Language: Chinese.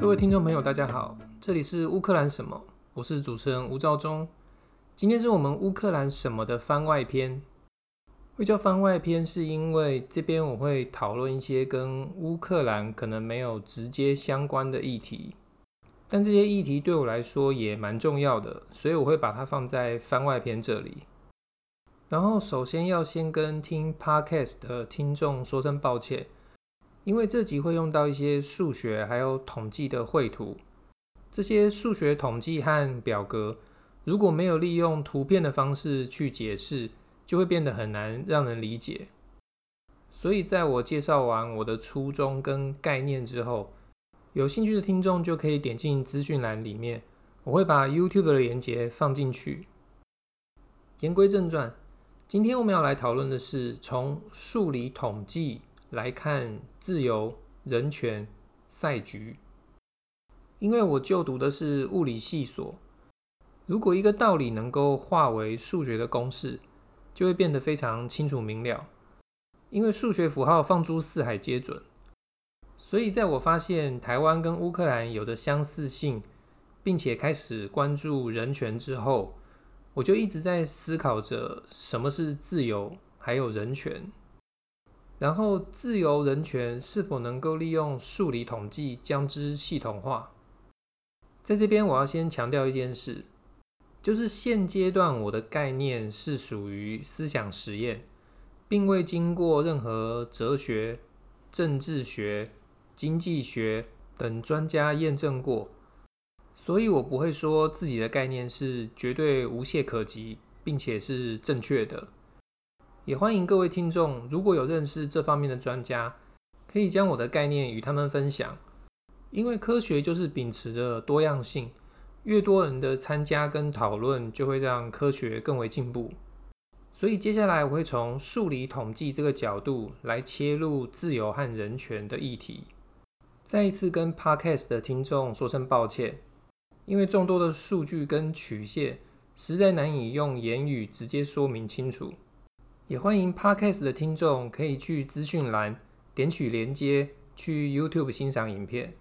各位听众朋友，大家好，这里是乌克兰什么？我是主持人吴兆忠。今天是我们乌克兰什么的番外篇。会叫番外篇，是因为这边我会讨论一些跟乌克兰可能没有直接相关的议题，但这些议题对我来说也蛮重要的，所以我会把它放在番外篇这里。然后，首先要先跟听 Podcast 的听众说声抱歉。因为这集会用到一些数学还有统计的绘图，这些数学统计和表格如果没有利用图片的方式去解释，就会变得很难让人理解。所以在我介绍完我的初衷跟概念之后，有兴趣的听众就可以点进资讯栏里面，我会把 YouTube 的连接放进去。言归正传，今天我们要来讨论的是从数理统计。来看自由、人权、赛局。因为我就读的是物理系所，如果一个道理能够化为数学的公式，就会变得非常清楚明了。因为数学符号放诸四海皆准，所以在我发现台湾跟乌克兰有着相似性，并且开始关注人权之后，我就一直在思考着什么是自由，还有人权。然后，自由人权是否能够利用数理统计将之系统化？在这边，我要先强调一件事，就是现阶段我的概念是属于思想实验，并未经过任何哲学、政治学、经济学等专家验证过，所以我不会说自己的概念是绝对无懈可击，并且是正确的。也欢迎各位听众，如果有认识这方面的专家，可以将我的概念与他们分享。因为科学就是秉持着多样性，越多人的参加跟讨论，就会让科学更为进步。所以接下来我会从数理统计这个角度来切入自由和人权的议题。再一次跟 Podcast 的听众说声抱歉，因为众多的数据跟曲线实在难以用言语直接说明清楚。也欢迎 Podcast 的听众可以去资讯栏点取连接，去 YouTube 欣赏影片。